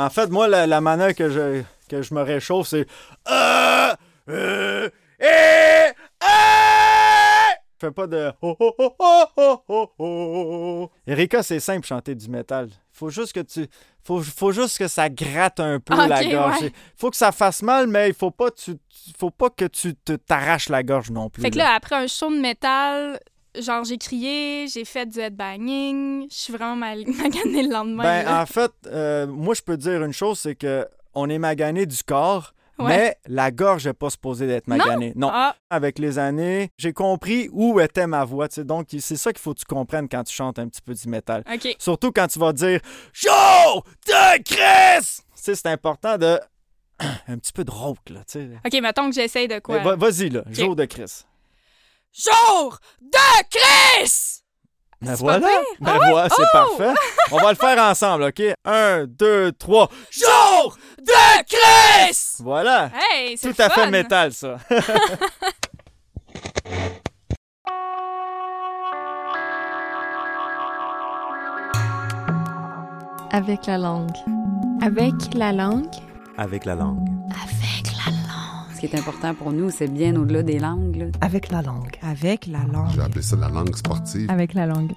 En fait, moi, la, la manière que je, que je me réchauffe, c'est. Euh, euh, eh! Je fais pas de. Oh. Erika, c'est simple chanter du métal. Faut juste que tu. Faut, faut juste que ça gratte un peu la gorge. ouais. Faut que ça fasse mal, mais il faut pas, tu, faut pas que tu t'arraches la gorge non plus. Fait que là. là, après un show de métal, genre j'ai crié, j'ai fait du headbanging, je suis vraiment mal maganée le lendemain. Ben, là. en fait, euh, moi, je peux te dire une chose, c'est que on est magané du corps, Ouais. mais la gorge n'est pas supposée d'être maganée. Non. Ah, Avec les années, j'ai compris où était ma voix. tu sais. Donc, c'est ça qu'il faut que tu comprennes quand tu chantes un petit peu du métal. OK. Surtout quand tu vas dire Show de Chris! Tu sais, c'est important de. un petit peu de rock, là. tu sais. OK, mettons que j'essaye de quoi? Va- Vas-y, là. Jour de Chris. Jour de Chris! Ben voilà. Ben voilà, c'est Oh! parfait. On va le faire ensemble, OK? Un, deux, trois. Jour de Chris! Voilà. Hey, c'est Tout à fait métal, ça. Avec la langue. Avec la langue. Avec la langue. Ce qui est important pour nous, c'est bien au-delà des langues. là. Avec la langue. Avec la langue. J'ai appelé ça la langue sportive. Avec la langue.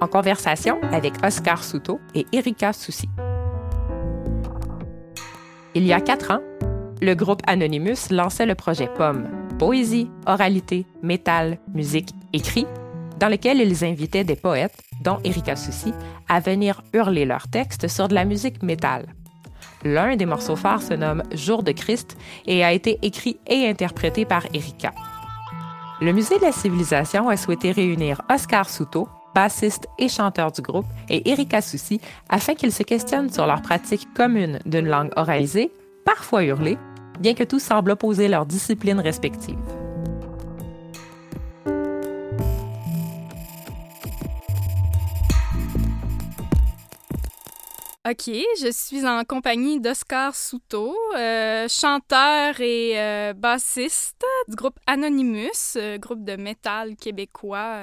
En conversation avec Oscar Souto et Erika Soucy. Il y a quatre ans, le groupe Anonymous lançait le projet Pomme, poésie, oralité, métal, musique, écrit, dans lequel ils invitaient des poètes, dont Erika Soucy, à venir hurler leurs textes sur de la musique métal. L'un des morceaux phares se nomme Jour de Christ et a été écrit et interprété par Erika. Le Musée de la Civilisation a souhaité réunir Oscar Souto, bassiste et chanteur du groupe, et Erika Soucy afin qu'ils se questionnent sur leur pratique commune d'une langue oralisée, parfois hurlée, bien que tout semble opposer leurs disciplines respectives. OK, je suis en compagnie d'Oscar Souto, euh, chanteur et euh, bassiste du groupe Anonymous, euh, groupe de métal québécois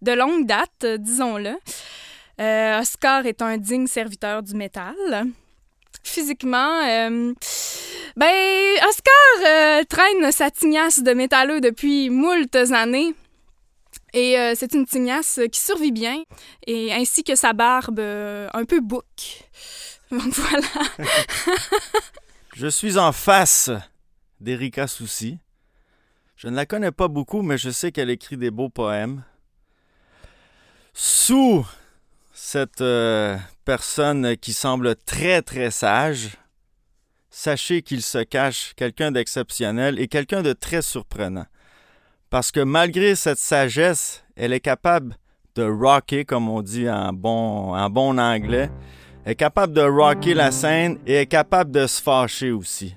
de longue date, disons-le. Oscar est un digne serviteur du métal. Physiquement, ben, Oscar traîne sa tignasse de métalleux depuis moultes années. Et euh, c'est une tignasse qui survit bien, et ainsi que sa barbe euh, un peu bouc. Donc voilà. Je suis en face d'Erika Soucy. Je ne la connais pas beaucoup, mais je sais qu'elle écrit des beaux poèmes. Sous cette euh, personne qui semble très très sage, sachez qu'il se cache quelqu'un d'exceptionnel et quelqu'un de très surprenant. Parce que malgré cette sagesse, elle est capable de rocker, comme on dit en bon, en bon anglais, est capable de rocker la scène et est capable de se fâcher aussi.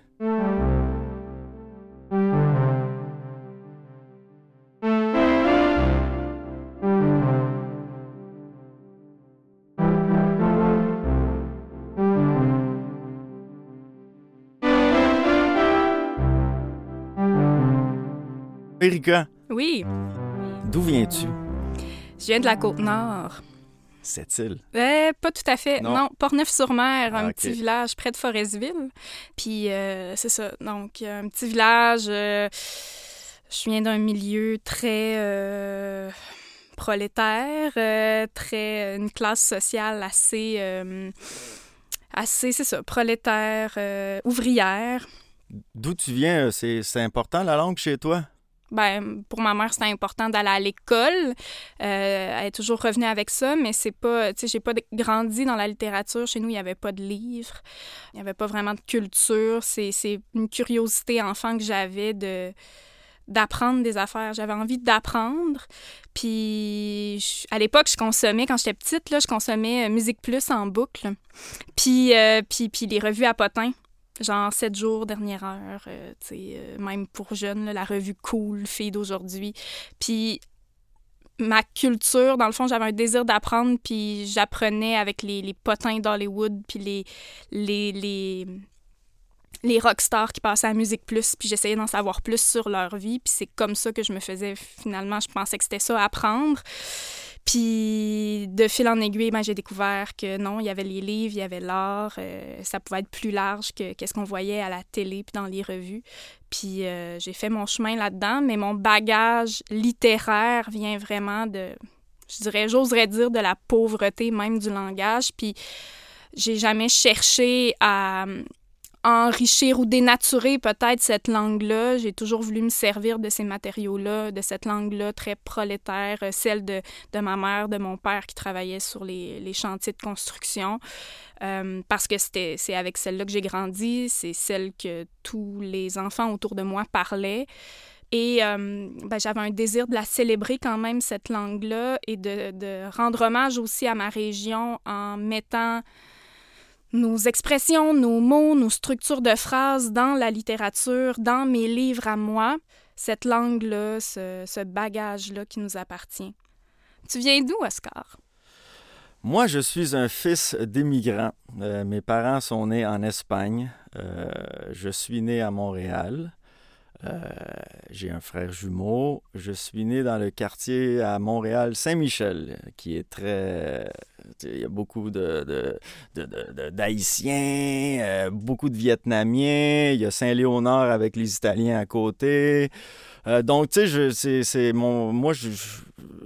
Erika, Oui, d'où viens-tu? je viens de la Côte-Nord. Cette île. Euh, pas tout à fait. Non. Non, Portneuf-sur-Mer, un Ah, petit village près de Forestville. Puis euh, c'est ça. Donc, un petit village. euh, je viens d'un milieu très euh, prolétaire, euh, très une classe sociale assez, euh, assez, c'est ça, prolétaire, euh, ouvrière. D'où tu viens? C'est important la langue chez toi? Ben, pour ma mère, c'était important d'aller à l'école. Euh, elle est toujours revenue avec ça, mais c'est pas. Tu sais, j'ai pas grandi dans la littérature. Chez nous, il n'y avait pas de livres. Il n'y avait pas vraiment de culture. C'est une curiosité enfant que j'avais de d'apprendre des affaires. J'avais envie d'apprendre. Puis à l'époque, je consommais, quand j'étais petite, là, je consommais euh, Musique Plus en boucle. Puis, euh, puis, puis les revues à potins. Genre 7 jours, dernière heure, euh, euh, même pour jeunes, la revue Cool, Fille d'aujourd'hui. Puis ma culture, dans le fond, j'avais un désir d'apprendre, puis j'apprenais avec les, les potins d'Hollywood, puis les, les, les, les rockstars qui passaient à Musique Plus, puis j'essayais d'en savoir plus sur leur vie, puis c'est comme ça que je me faisais, finalement, je pensais que c'était ça, apprendre. Puis de fil en aiguille, ben, j'ai découvert que non, il y avait les livres, il y avait l'art, euh, ça pouvait être plus large que qu'est-ce qu'on voyait à la télé puis dans les revues. Puis euh, j'ai fait mon chemin là-dedans, mais mon bagage littéraire vient vraiment de, je dirais, j'oserais dire de la pauvreté même du langage. Puis j'ai jamais cherché à enrichir ou dénaturer peut-être cette langue-là. J'ai toujours voulu me servir de ces matériaux-là, de cette langue-là très prolétaire, euh, celle de, ma mère, de mon père qui travaillait sur les, les chantiers de construction, euh, parce que c'est avec celle-là que j'ai grandi, c'est celle que tous les enfants autour de moi parlaient. Et euh, ben, j'avais un désir de la célébrer quand même, cette langue-là, et de, de, rendre hommage aussi à ma région en mettant nos expressions, nos mots, nos structures de phrases dans la littérature, dans mes livres à moi, cette langue-là, ce, bagage-là qui nous appartient. Tu viens d'où, Oscar? Moi, je suis un fils d'immigrants. Euh, mes parents sont nés en Espagne. Euh, je suis né à Montréal. Euh, j'ai un frère jumeau. Je suis né dans le quartier à Montréal Saint-Michel, qui est très... Il y a beaucoup de, d'Haïtiens, euh, beaucoup de Vietnamiens. Il y a Saint-Léonard avec les Italiens à côté. Euh, donc, tu sais, c'est, mon... Moi, je, je,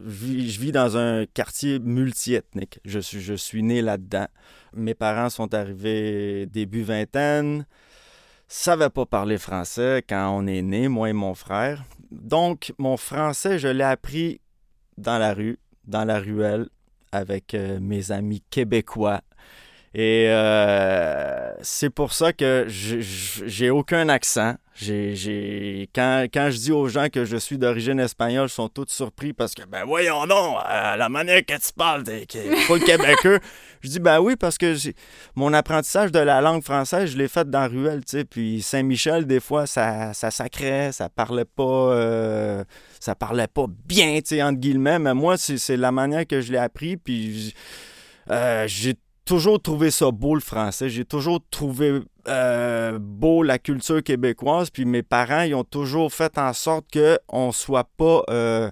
vis, je, vis, dans un quartier multiethnique. Je suis, je suis né là-dedans. Mes parents sont arrivés début vingtaine savait pas parler français quand on est né, moi et mon frère. Donc, mon français, je l'ai appris dans la rue, dans la ruelle, avec euh, mes amis québécois. Et euh, c'est pour ça que j'ai aucun accent. J'ai, Quand, quand, je dis aux gens que je suis d'origine espagnole, ils sont tous surpris parce que, ben voyons non, la manière que tu parles, t'es pas le québécois. je dis, ben oui, parce que mon apprentissage de la langue française, je l'ai fait dans Ruelle, tu sais. Puis Saint-Michel, des fois, ça, ça sacrait, ça parlait pas, euh, ça parlait pas bien, tu sais, entre guillemets. Mais moi, c'est la manière que je l'ai appris. Puis euh, j'ai toujours trouvé ça beau le français. J'ai toujours trouvé euh, beau la culture québécoise. Puis mes parents, ils ont toujours fait en sorte qu'on ne soit pas euh,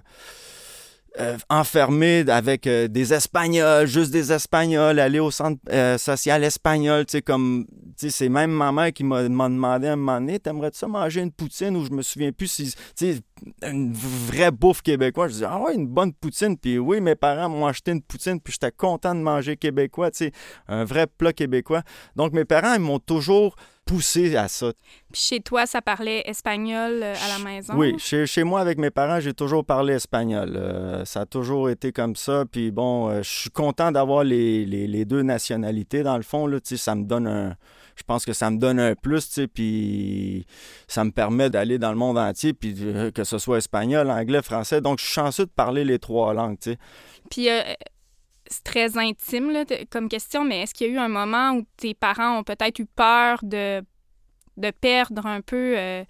euh, enfermé avec euh, des Espagnols, juste des Espagnols, aller au centre euh, social espagnol. Tu sais, comme, tu sais, c'est même ma mère qui m'a demandé à un moment donné, t'aimerais-tu ça manger une poutine ou je me souviens plus si, tu sais, une vraie bouffe québécoise. Je dis, ah ouais, une bonne poutine. Puis oui, mes parents m'ont acheté une poutine, puis j'étais content de manger québécois, tu sais, un vrai plat québécois. Donc mes parents, ils m'ont toujours poussé à ça. Puis chez toi, ça parlait espagnol euh, à la maison? Oui, chez, chez moi, avec mes parents, j'ai toujours parlé espagnol. Euh, ça a toujours été comme ça. Puis bon, euh, je suis content d'avoir les, les, les, deux nationalités, dans le fond. Là, ça me donne un... Je pense que ça me donne un plus, puis ça me permet d'aller dans le monde entier, puis que ce soit espagnol, anglais, français. Donc, je suis chanceux de parler les trois langues, tu sais. Puis c'est très intime là, comme question, mais est-ce qu'il y a eu un moment où tes parents ont peut-être eu peur de, de perdre un peu, euh,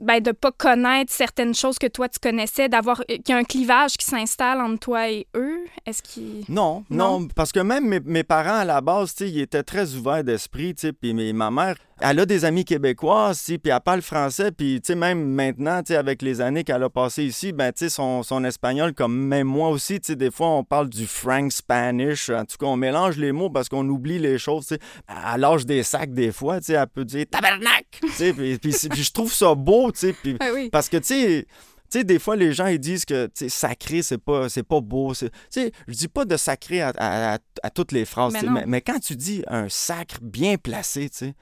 ben, de pas connaître certaines choses que toi tu connaissais, d'avoir euh, qu'il y a un clivage qui s'installe entre toi et eux? Est-ce qu'ils... Non, non, non, parce que même mes, mes parents à la base, ils étaient très ouverts d'esprit, puis ma mère, elle a des amis québécois, puis elle parle français, puis même maintenant, avec les années qu'elle a passées ici, ben, son, son espagnol, comme même moi aussi, des fois, on parle du frank Spanish, en tout cas, on mélange les mots parce qu'on oublie les choses, à l'âge des sacs, des fois, elle peut dire « tabernacle », puis, puis, je trouve ça beau, puis, ah oui. parce que, tu sais, tu sais, des fois, les gens, ils disent que sacré, c'est pas, c'est pas beau. Tu sais, je dis pas de sacré à, à, à, toutes les phrases, mais, mais, mais, quand tu dis un sacre bien placé, tu sais,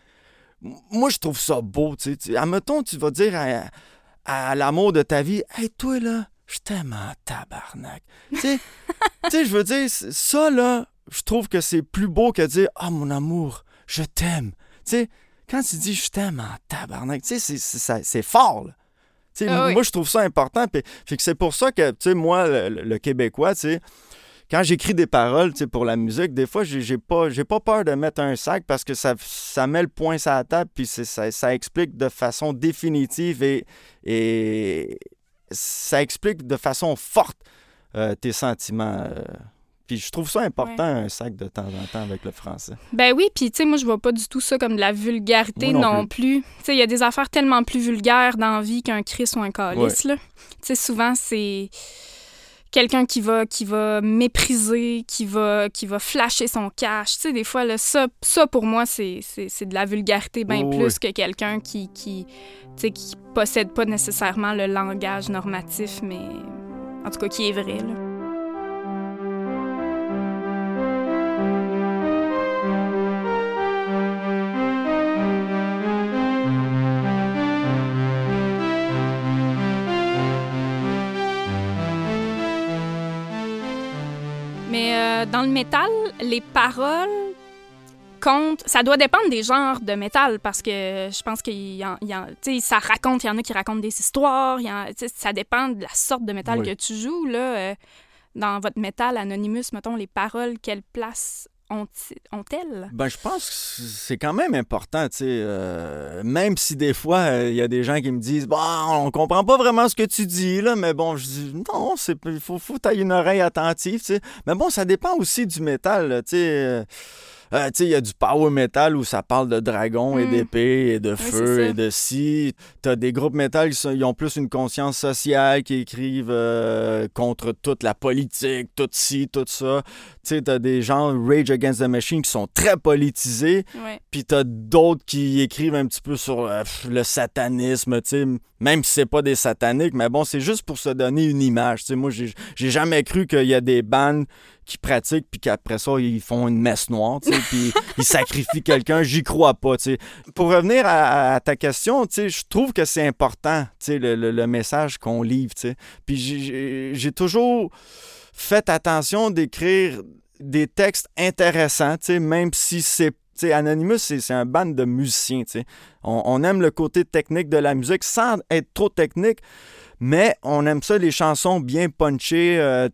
moi, je trouve ça beau, tu sais. Admettons, tu vas dire à, à l'amour de ta vie, « Hey, toi, là, je t'aime en tabarnak. » Tu sais, je veux dire, ça, là, je trouve que c'est plus beau que dire, « Ah, oh, mon amour, je t'aime. » Tu sais, quand tu dis « Je t'aime en tabarnak », tu sais, c'est fort, là. Ah oui. Moi, je trouve ça important. Puis, c'est pour ça que, tu sais, moi, le, le Québécois, tu sais, quand j'écris des paroles pour la musique, des fois, j'ai pas, pas peur de mettre un sac parce que ça, ça met le point sur la table, puis ça, ça, explique de façon définitive et, et ça explique de façon forte euh, tes sentiments. Euh. Puis je trouve ça important, ouais. un sac de temps en temps avec le français. Ben oui, puis tu sais, moi, je vois pas du tout ça comme de la vulgarité non, non, plus. Tu sais, il y a des affaires tellement plus vulgaires dans la vie qu'un Chris ou un calice, ouais. là. Tu sais, souvent, c'est quelqu'un qui va qui va mépriser, qui va qui va flasher son cash. Tu sais, des fois, là, ça, ça pour moi, c'est de la vulgarité bien Oh, plus que quelqu'un qui qui, tu sais, qui possède pas nécessairement le langage normatif, mais en tout cas qui est vrai. Là. Dans le métal, les paroles comptent. Ça doit dépendre des genres de métal parce que je pense qu'il y en, y en- tu sais, ça raconte. Il y en a qui racontent des histoires. y en- ça dépend de la sorte de métal Oui. que tu joues là. euh, dans votre métal Anonymous, mettons les paroles, quelle place ont-elles? Ben, je pense que c'est quand même important, tu sais. euh, même si des fois, euh, il y a des gens qui me disent Bon, on comprend pas vraiment ce que tu dis, là, mais bon, je dis Non, c'est il faut, faut t'aies une oreille attentive, tu sais. Mais bon, ça dépend aussi du métal, tu sais. euh, euh, tu sais, il y a du power metal où ça parle de dragons et Mm. d'épées et de feu et de si. T'as des groupes métal qui ont plus une conscience sociale, qui écrivent euh, contre toute la politique, tout ci, tout ça. Tu sais, t'as des gens Rage Against the Machine qui sont très politisés, Ouais. puis t'as d'autres qui écrivent un petit peu sur euh, le satanisme, tu sais, même si c'est pas des sataniques, mais bon, c'est juste pour se donner une image. Tu sais, moi, j'ai j'ai jamais cru qu'il y a des bandes qui pratiquent, puis qu'après ça, ils font une messe noire, tu sais, puis ils sacrifient quelqu'un. J'y crois pas, tu sais. Pour revenir à, à ta question, tu sais, je trouve que c'est important, tu sais, le, le- le message qu'on livre, tu sais. Puis j'ai- toujours fait attention d'écrire des textes intéressants, tu sais, même si c'est Anonymous, c'est un band de musiciens. On, on aime le côté technique de la musique sans être trop technique, mais on aime ça, les chansons bien punchées, euh,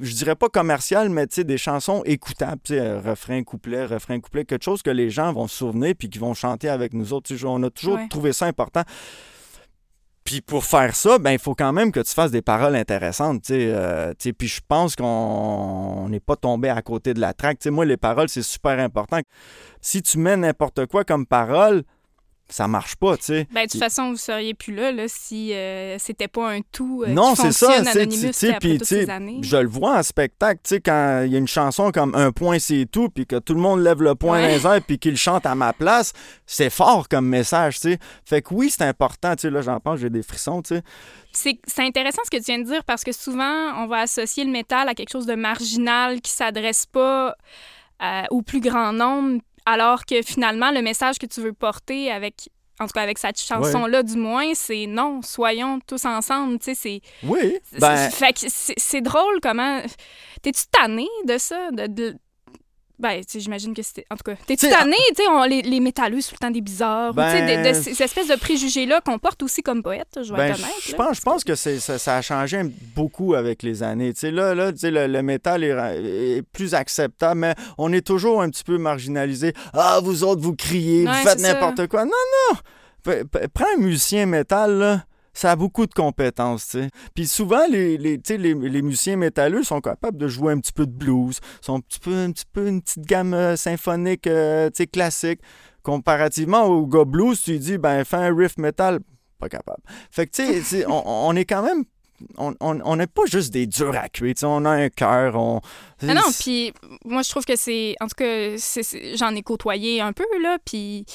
je dirais pas commerciales, mais des chansons écoutables, euh, refrain, couplet, refrain, couplet, quelque chose que les gens vont se souvenir puis qui vont chanter avec nous autres. On a toujours Ouais. trouvé ça important. Puis pour faire ça, ben il faut quand même que tu fasses des paroles intéressantes, tu euh, puis je pense qu'on n'est pas tombé à côté de la traque. Moi, les paroles, c'est super important. Si tu mets n'importe quoi comme parole, ça marche pas, tu sais. Ben, de toute façon, vous seriez plus là, là si euh, c'était pas un tout euh, Non, c'est ça, fonctionne tu sais, Anonymous tu sais, après puis, toutes tu sais, ces années. Je le vois en spectacle, tu sais, quand il y a une chanson comme Un point, c'est tout, puis que tout le monde lève le poing Ouais. dans les airs, puis qu'il chante à ma place, c'est fort comme message, tu sais. Fait que oui, c'est important, tu sais, là, j'en pense, j'ai des frissons, tu sais. C'est c'est intéressant ce que tu viens de dire parce que souvent, on va associer le métal à quelque chose de marginal qui s'adresse pas euh, au plus grand nombre, alors que finalement, le message que tu veux porter avec. En tout cas, avec cette chanson-là, du moins, c'est non, soyons tous ensemble. Tu sais, c'est. Oui, ben, Fait que c'est c'est drôle comment. T'es-tu tanné de ça? De, de- Ben, j'imagine que c'était. En tout cas, t'es-tu T'sais, tanné? Tu sais, on- les, les métalleux, tout le temps des bizarres. ou, tu sais, de, Ben- de ces espèces de préjugés-là qu'on porte aussi comme poète, je vais Ben, être honnête. je là. pense, je pense que ça, ça a changé beaucoup avec les années. Tu sais, là, là tu sais, le, le métal est, plus acceptable, mais on est toujours un petit peu marginalisé. Ah, vous autres, vous criez, Ouais, vous faites n'importe quoi. Non, non! P- Prends un musicien métal, là. Ça a beaucoup de compétences, tu sais. Puis souvent, les, les, les, les musiciens métalleux sont capables de jouer un petit peu de blues, sont un petit peu, un petit peu une petite gamme euh, symphonique, euh, tu sais, classique. Comparativement au gars blues, tu dis, ben, fais un riff métal, pas capable. Fait que, tu sais, on, on est quand même. On on- on n'est pas juste des durs à cuire, tu sais, on a un cœur, on. Ah non, puis moi, je trouve que c'est. En tout cas, j'en ai côtoyé un peu, là, puis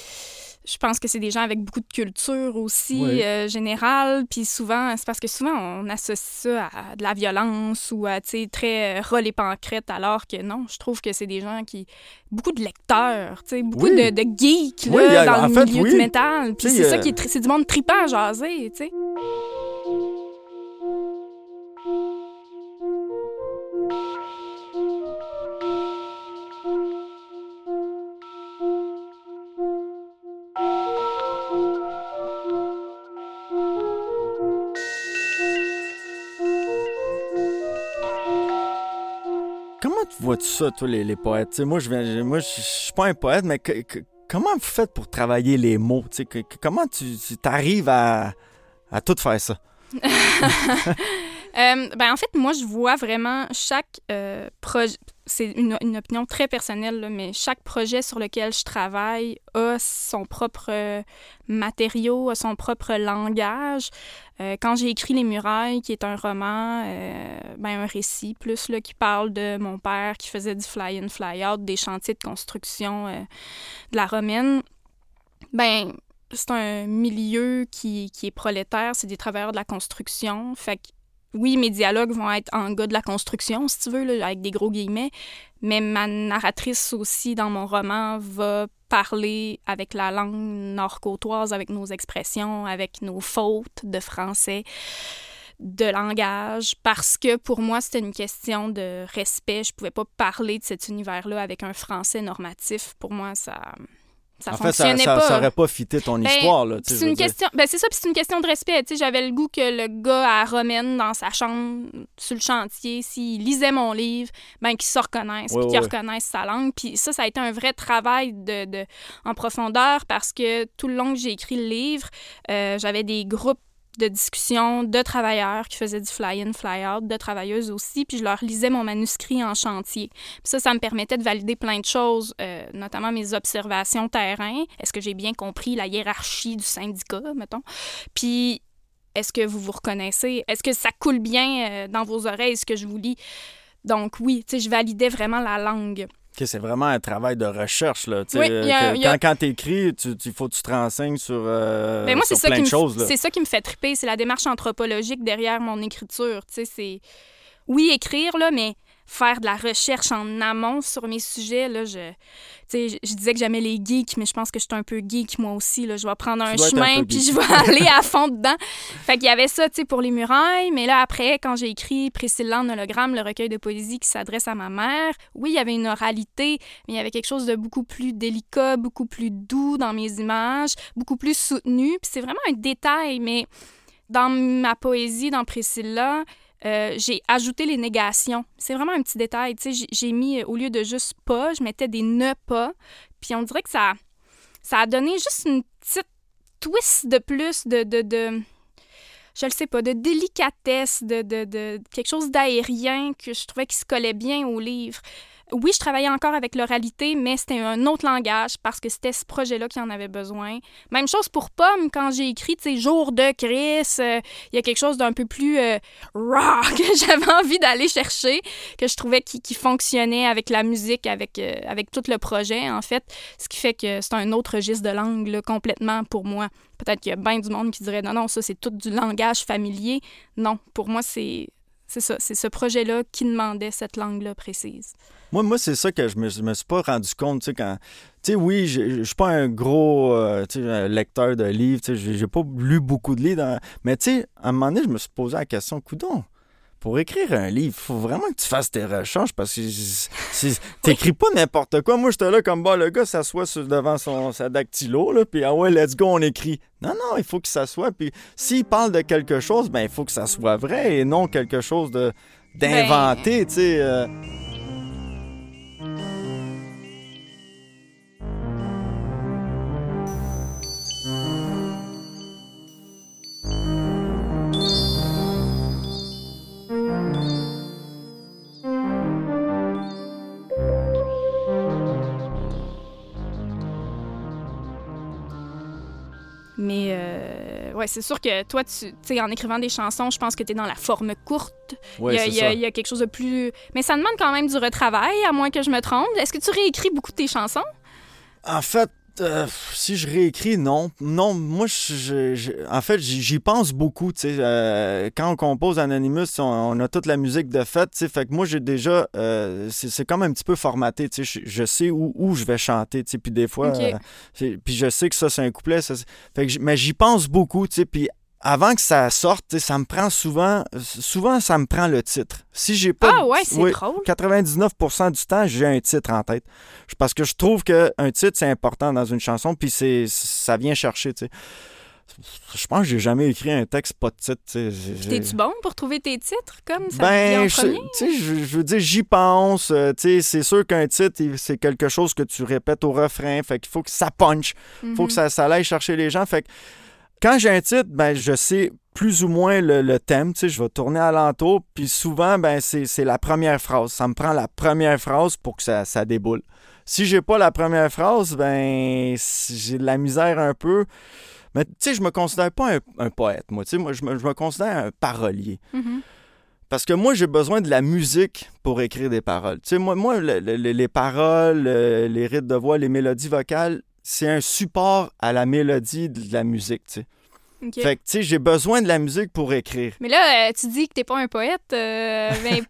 je pense que c'est des gens avec beaucoup de culture aussi, Oui. euh, générale. Puis souvent, c'est parce que souvent, on associe ça à de la violence ou à, tu sais, très euh, rôle et pancrète, alors que non, je trouve que c'est des gens qui. Beaucoup de lecteurs, tu sais, beaucoup Oui. de, de geeks, là, Oui, a- dans le fait, milieu du métal. Puis c'est ça euh, qui est. C'est du monde tripant à jaser, tu sais. Vois-tu ça, toi, les, poètes? Moi, je viens, suis pas un poète, mais comment vous faites pour travailler les mots? Comment tu arrives à, à tout faire ça? Euh, ben, en fait, moi, je vois vraiment chaque euh, projet. C'est une, opinion très personnelle, là, mais chaque projet sur lequel je travaille a son propre euh, matériau, a son propre langage. Euh, quand j'ai écrit Les Murailles, qui est un roman, ben, un récit plus, là, qui parle de mon père qui faisait du fly-in, fly-out, des chantiers de construction de la romaine, ben, c'est un milieu qui, qui est prolétaire, c'est des travailleurs de la construction. Fait que oui, mes dialogues vont être en gars de la construction, si tu veux, là, avec des gros guillemets, mais ma narratrice aussi dans mon roman va parler avec la langue nord-côtoise, avec nos expressions, avec nos fautes de français, de langage, parce que pour moi, c'était une question de respect. Je pouvais pas parler de cet univers-là avec un français normatif. Pour moi, ça ça en fait, ça, fonctionnait ça, pas. ça aurait pas fité ton Ben, histoire. Là, c'est une question ben c'est ça puis c'est une question de respect j'avais le goût que le gars à Romaine dans sa chambre sur le chantier s'il lisait mon livre ben qu'il se reconnaisse puis qu'il reconnaisse sa langue puis ça ça a été un vrai travail de, de- en profondeur parce que tout le long que j'ai écrit le livre euh, j'avais des groupes de discussion de travailleurs qui faisaient du fly-in, fly-out, de travailleuses aussi, puis je leur lisais mon manuscrit en chantier. Ça, ça me permettait de valider plein de choses, euh, notamment mes observations terrain. Est-ce que j'ai bien compris la hiérarchie du syndicat, mettons? Puis est-ce que vous vous reconnaissez? Est-ce que ça coule bien euh, dans vos oreilles, ce que je vous lis? Donc oui, tu sais, je validais vraiment la langue. C'est vraiment un travail de recherche. Là, Oui, a- que a- quand quand tu écris, il faut que tu te renseignes sur, euh, Ben moi, sur plein qui de me, choses. là. c'est ça qui me fait triper, c'est la démarche anthropologique derrière mon écriture. C'est oui écrire là, mais faire de la recherche en amont sur mes sujets là, je, je, je disais que j'aimais les geeks, mais je pense que je suis un peu geek moi aussi là. Je vais prendre un chemin puis geek. je vais aller à fond dedans. Fait qu'il y avait ça, pour les murailles, mais là après, quand j'ai écrit Priscilla en hologramme, le recueil de poésie qui s'adresse à ma mère, oui, il y avait une oralité, mais il y avait quelque chose de beaucoup plus délicat, beaucoup plus doux dans mes images, beaucoup plus soutenu. Puis c'est vraiment un détail, mais dans ma poésie, dans Priscilla, euh, j'ai ajouté les négations. C'est vraiment un petit détail. J'ai- mis, euh, au lieu de juste pas, je mettais des ne pas. Puis on dirait que ça, ça a donné juste une petite twist de plus de, de, je sais pas, de délicatesse, de, de, de quelque chose d'aérien que je trouvais qui se collait bien au livre. Oui, je travaillais encore avec l'oralité, mais c'était un autre langage parce que c'était ce projet-là qui en avait besoin. Même chose pour Pomme, quand j'ai écrit, tu sais, Jour de Chris, euh, il y a quelque chose d'un peu plus euh, raw que j'avais envie d'aller chercher, que je trouvais qui, fonctionnait avec la musique, avec, euh, avec tout le projet, en fait. Ce qui fait que c'est un autre registre de langue, complètement pour moi. Peut-être qu'il y a bien du monde qui dirait non, non, ça, c'est tout du langage familier. Non, pour moi, c'est. C'est ça, c'est ce projet-là qui demandait cette langue-là précise. Moi, moi c'est ça que je me, me suis pas rendu compte, tu sais, quand... Tu sais, oui, je suis pas un gros euh, lecteur de livres, tu sais, j'ai pas lu beaucoup de livres, mais tu sais, à un moment donné, je me suis posé la question, coudon, pour écrire un livre, il faut vraiment que tu fasses tes recherches parce que t'écris pas n'importe quoi. Moi, j'étais là comme, bah, le gars s'assoit devant son, sa dactylo, là, puis ah ouais, let's go, on écrit. Non, non, il faut qu'il s'assoie, puis s'il parle de quelque chose, ben, il faut que ça soit vrai et non quelque chose de d'inventé, tu sais. euh. Mais euh, ouais, c'est sûr que toi, tu tu sais, en écrivant des chansons, je pense que tu es dans la forme courte. Ouais, il, y a, c'est il y a- ça. il y a quelque chose de plus. Mais ça demande quand même du retravail, à moins que je me trompe. Est-ce que tu réécris beaucoup de tes chansons? En fait, euh, si je réécris, non. Non, moi, je, je- je- en fait, j'y pense beaucoup. Euh, quand on compose Anonymous, on, on a toute la musique de fait. sais. Fait que moi, j'ai déjà. euh, c'est comme un petit peu formaté. Je, je sais où, où je vais chanter. Puis des fois. Euh, puis je sais que ça, c'est un couplet. ça, fait que mais j'y pense beaucoup. Puis avant que ça sorte, ça me prend souvent. Souvent, ça me prend le titre. Si j'ai pas. Ah ouais, c'est oui, drôle. 99% du temps, j'ai un titre en tête. Parce que je trouve qu'un titre, c'est important dans une chanson, puis c'est ça vient chercher. Je pense que j'ai jamais écrit un texte pas de titre, T'es-tu bon pour trouver tes titres, comme ça Ben, je, je, je veux dire, j'y pense. euh, c'est sûr qu'un titre, il- c'est quelque chose que tu répètes au refrain. Fait qu'il faut que ça punch. faut Mhm. que ça, ça aille chercher les gens. Fait que quand j'ai un titre, ben, je sais plus ou moins le, le thème, tu sais, je vais tourner alentour, puis souvent, ben, c'est la première phrase. Ça me prend la première phrase pour que ça, ça déboule. Si j'ai pas la première phrase, ben, j'ai de la misère un peu. Mais tu sais, je me considère pas un, un poète, moi. Tu sais, moi, je me, je me considère un parolier. Mhm. Parce que moi, j'ai besoin de la musique pour écrire des paroles. Tu sais, moi, moi le- le- le- les paroles, les rythmes de voix, les mélodies vocales, c'est un support à la mélodie de la musique, tu sais. Fait que, tu sais, j'ai besoin de la musique pour écrire. Mais là, euh, tu dis que t'es pas un poète. euh, ben,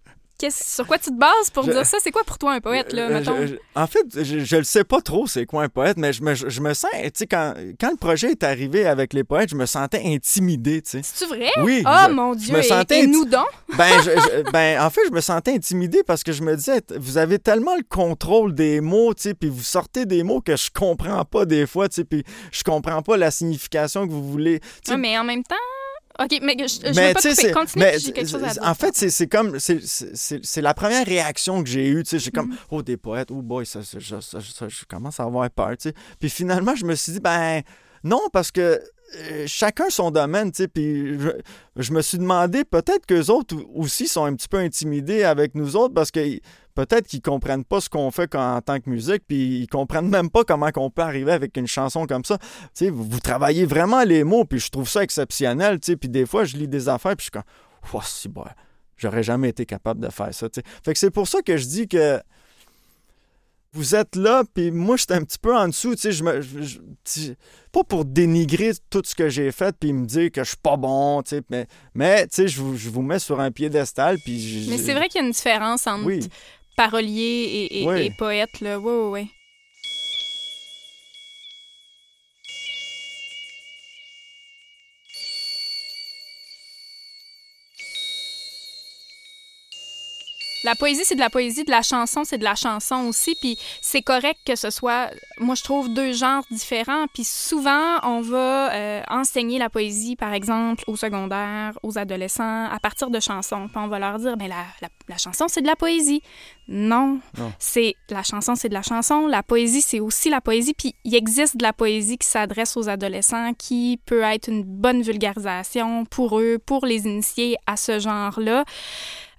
sur quoi tu te bases pour Je- dire ça? C'est quoi pour toi un poète, là, mettons? je- je- en fait, je, je le sais pas trop c'est quoi un poète, mais je me, je me sens, tu sais, quand, quand le projet est arrivé avec les poètes, je me sentais intimidé, tu sais. C'est-tu vrai? Oui. Oh je- mon je Dieu, me et- sentais et, nous donc? Ben, je- je- ben, en fait, je me sentais intimidé parce que je me disais, vous avez tellement le contrôle des mots, tu sais, puis vous sortez des mots que je comprends pas des fois, tu sais, puis je comprends pas la signification que vous voulez. tu sais. Mais en même temps... OK, mais je, je mais veux pas te couper. Continue, mais puis j'ai quelque chose à dire. En fait, c'est c'est comme. c'est- C'est c'est- c'est la première réaction que j'ai eue. tu sais, J'ai comme, Mhm. oh, des poètes, oh boy, ça, ça- ça- je commence à avoir peur. tu sais. Puis finalement, je me suis dit, ben, non, parce que euh, chacun son domaine. tu sais, Puis je, je me suis demandé, peut-être qu'eux autres aussi sont un petit peu intimidés avec nous autres parce que peut-être qu'ils comprennent pas ce qu'on fait en tant que musique, puis ils comprennent même pas comment qu'on peut arriver avec une chanson comme ça. Vous, travaillez vraiment les mots, puis je trouve ça exceptionnel, puis des fois, je lis des affaires, puis je suis comme, oh, si, bon, j'aurais jamais été capable de faire ça. Fait que c'est pour ça que je dis que vous êtes là, puis moi, j'étais un petit peu en dessous, tu sais, je me... je- je- tu- pas pour dénigrer tout ce que j'ai fait, puis me dire que je suis pas bon, tu sais, mais, mais tu sais, je vous, je vous mets sur un piédestal, puis... je- Mais c'est vrai qu'il y a une différence entre Oui. Parolier et, et- et poète, là. Oui, oui, La poésie, c'est de la poésie, de la chanson, c'est de la chanson aussi. Puis c'est correct que ce soit, moi je trouve, deux genres différents. Puis souvent, on va euh, enseigner la poésie, par exemple, au secondaire, aux adolescents, à partir de chansons. Puis on va leur dire, mais la, la, la chanson, c'est de la poésie. Non, Non. c'est la chanson, c'est de la chanson. La poésie, c'est aussi la poésie. Puis il existe de la poésie qui s'adresse aux adolescents, qui peut être une bonne vulgarisation pour eux, pour les initier à ce genre-là.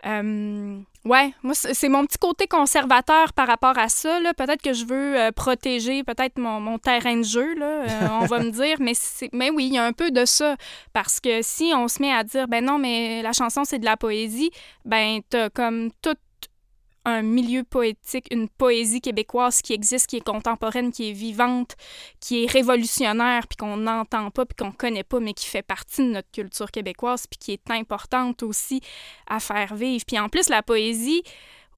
Euh, ouais, moi, c'est mon petit côté conservateur par rapport à ça. là. Peut-être que je veux euh, protéger peut-être mon, mon terrain de jeu, là, euh, on va me dire. Mais, c'est- mais oui, il y a un peu de ça. Parce que si on se met à dire, ben non, mais la chanson, c'est de la poésie, ben t'as comme tout un milieu poétique, une poésie québécoise qui existe, qui est contemporaine, qui est vivante, qui est révolutionnaire, puis qu'on n'entend pas, puis qu'on connaît pas, mais qui fait partie de notre culture québécoise, puis qui est importante aussi à faire vivre. Puis en plus, la poésie,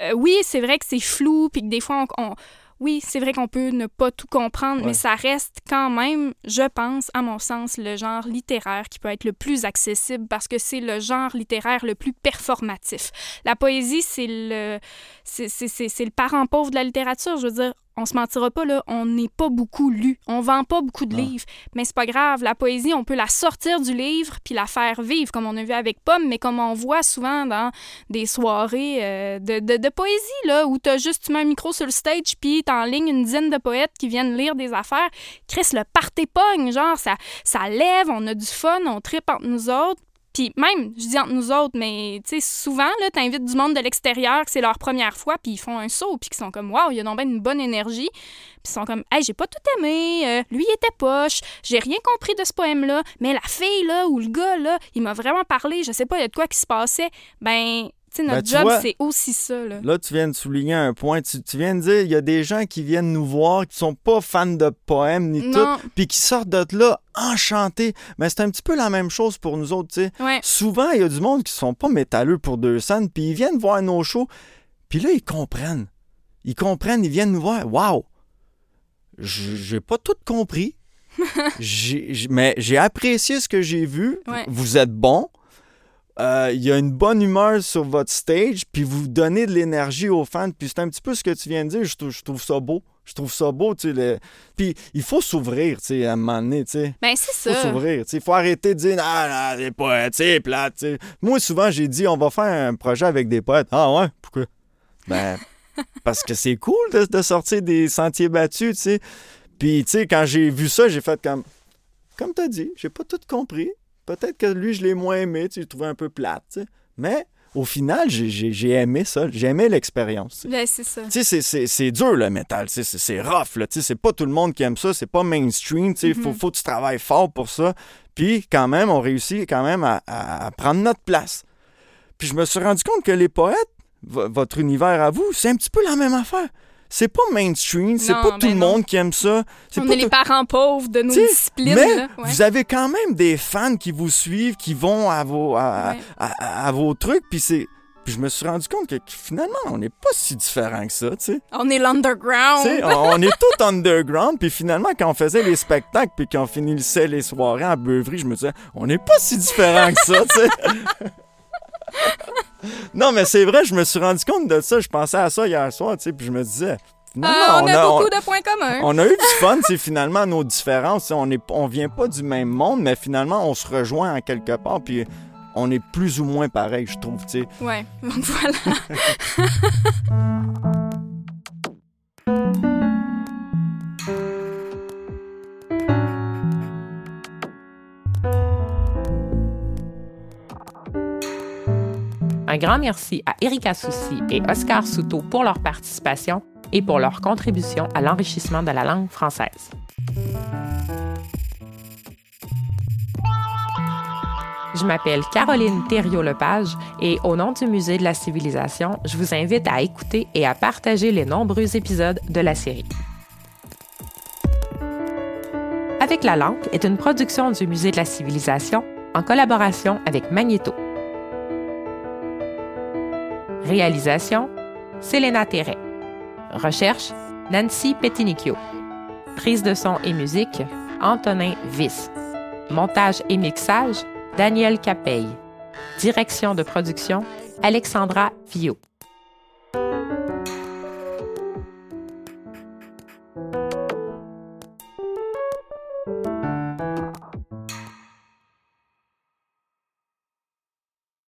euh, oui, c'est vrai que c'est flou, puis que des fois, on, on- oui, c'est vrai qu'on peut ne pas tout comprendre, Ouais. mais ça reste quand même, je pense, à mon sens, le genre littéraire qui peut être le plus accessible parce que c'est le genre littéraire le plus performatif. La poésie, c'est le, c'est, c'est, c'est, c'est le parent pauvre de la littérature. Je veux dire, on se mentira pas, là, on n'est pas beaucoup lu. On vend pas beaucoup de Non. livres. Mais c'est pas grave. La poésie, on peut la sortir du livre puis la faire vivre, comme on a vu avec Pomme, mais comme on voit souvent dans des soirées euh, de, de, de poésie, là, où t'as juste, tu mets un micro sur le stage puis t'as en ligne une dizaine de poètes qui viennent lire des affaires. Chris, le party pogne, genre, ça, ça lève, on a du fun, on tripe entre nous autres. Puis même, je dis entre nous autres, mais tu sais, souvent, là, t'invites du monde de l'extérieur c'est leur première fois, puis ils font un saut, puis qu'ils sont comme, waouh, il y a donc une bonne énergie. Puis ils sont comme, hey, j'ai pas tout aimé, euh, lui, était poche, j'ai rien compris de ce poème-là, mais la fille, là, ou le gars, là, il m'a vraiment parlé, je sais pas, il y a de quoi qui se passait. Ben, notre Ben, tu job, vois- c'est aussi ça, là. Là, tu viens de souligner un point. Tu, tu viens de dire, il y a des gens qui viennent nous voir, qui sont pas fans de poèmes ni tout, puis qui sortent de là enchantés. Mais c'est un petit peu la même chose pour nous autres, tu sais. ouais. Souvent, il y a du monde qui sont pas métalleux pour deux cents, puis ils viennent voir nos shows, puis là, ils comprennent. Ils comprennent, ils viennent nous voir. Waouh! J'ai pas tout compris. J'- mais j'ai apprécié ce que j'ai vu. Ouais. Vous êtes bon. Euh, Il y a une bonne humeur sur votre stage, puis vous donnez de l'énergie aux fans. Puis c'est un petit peu ce que tu viens de dire. Je trouve, je trouve ça beau. Je trouve ça beau, tu sais. le- Puis il faut s'ouvrir, tu sais, à un moment donné, tu sais Ben, c'est faut ça. s'ouvrir. Il faut arrêter de dire Ah, non, les poètes, c'est plate. tu sais. Moi, souvent, j'ai dit on va faire un projet avec des poètes. Ah ouais, pourquoi? Ben, parce que c'est cool de, de sortir des sentiers battus, tu sais. Puis, tu sais, quand j'ai vu ça, j'ai fait comme. Comme t'as dit, j'ai pas tout compris. Peut-être que lui, je l'ai moins aimé, tu sais, je l'ai trouvé un peu plate, tu sais. Mais au final, j'ai- aimé ça, j'ai aimé l'expérience. tu sais. Ben, c'est ça. Tu sais, c'est- dur le métal, tu sais, c'est c'est rough, là, tu sais, c'est pas tout le monde qui aime ça, c'est pas mainstream, tu sais, faut, faut que tu travailles fort pour ça. Puis quand même, on réussit quand même à, à- prendre notre place. Puis je me suis rendu compte que les poètes, vo- votre univers à vous, c'est un petit peu la même affaire. C'est pas mainstream, c'est pas tout ben le non. monde qui aime ça. c'est On pas est les parents pauvres de nos disciplines. mais là, ouais. vous avez quand même des fans qui vous suivent, qui vont à vos, à, Ouais. à- à vos trucs, puis c'est... Puis je me suis rendu compte que finalement, on n'est pas si différents que ça, tu sais. On est l'underground. On on est tout underground, puis finalement, quand on faisait les spectacles, puis qu'on finissait les soirées en beuverie, je me disais, on n'est pas si différents que ça, tu sais. non, mais c'est vrai, je me suis rendu compte de ça. Je pensais à ça hier soir, tu sais, puis je me disais, finalement, Ah, on, a, beaucoup de points communs. on a eu du fun, c'est finalement nos différences. On est, on vient pas du même monde, mais finalement, on se rejoint en quelque part, puis on est plus ou moins pareil, je trouve, tu sais. Ouais, donc voilà. Un grand merci à Erika Soucy et Oscar Souto pour leur participation et pour leur contribution à l'enrichissement de la langue française. Je m'appelle Caroline Thériault-Lepage et au nom du Musée de la Civilisation, je vous invite à écouter et à partager les nombreux épisodes de la série. Avec la langue est une production du Musée de la Civilisation en collaboration avec Magnéto. Réalisation Selena Terret. Recherche Nancy Petinicchio. Prise de son et musique Antonin Viss. Montage et mixage Daniel Capeille. Direction de production Alexandra Viau.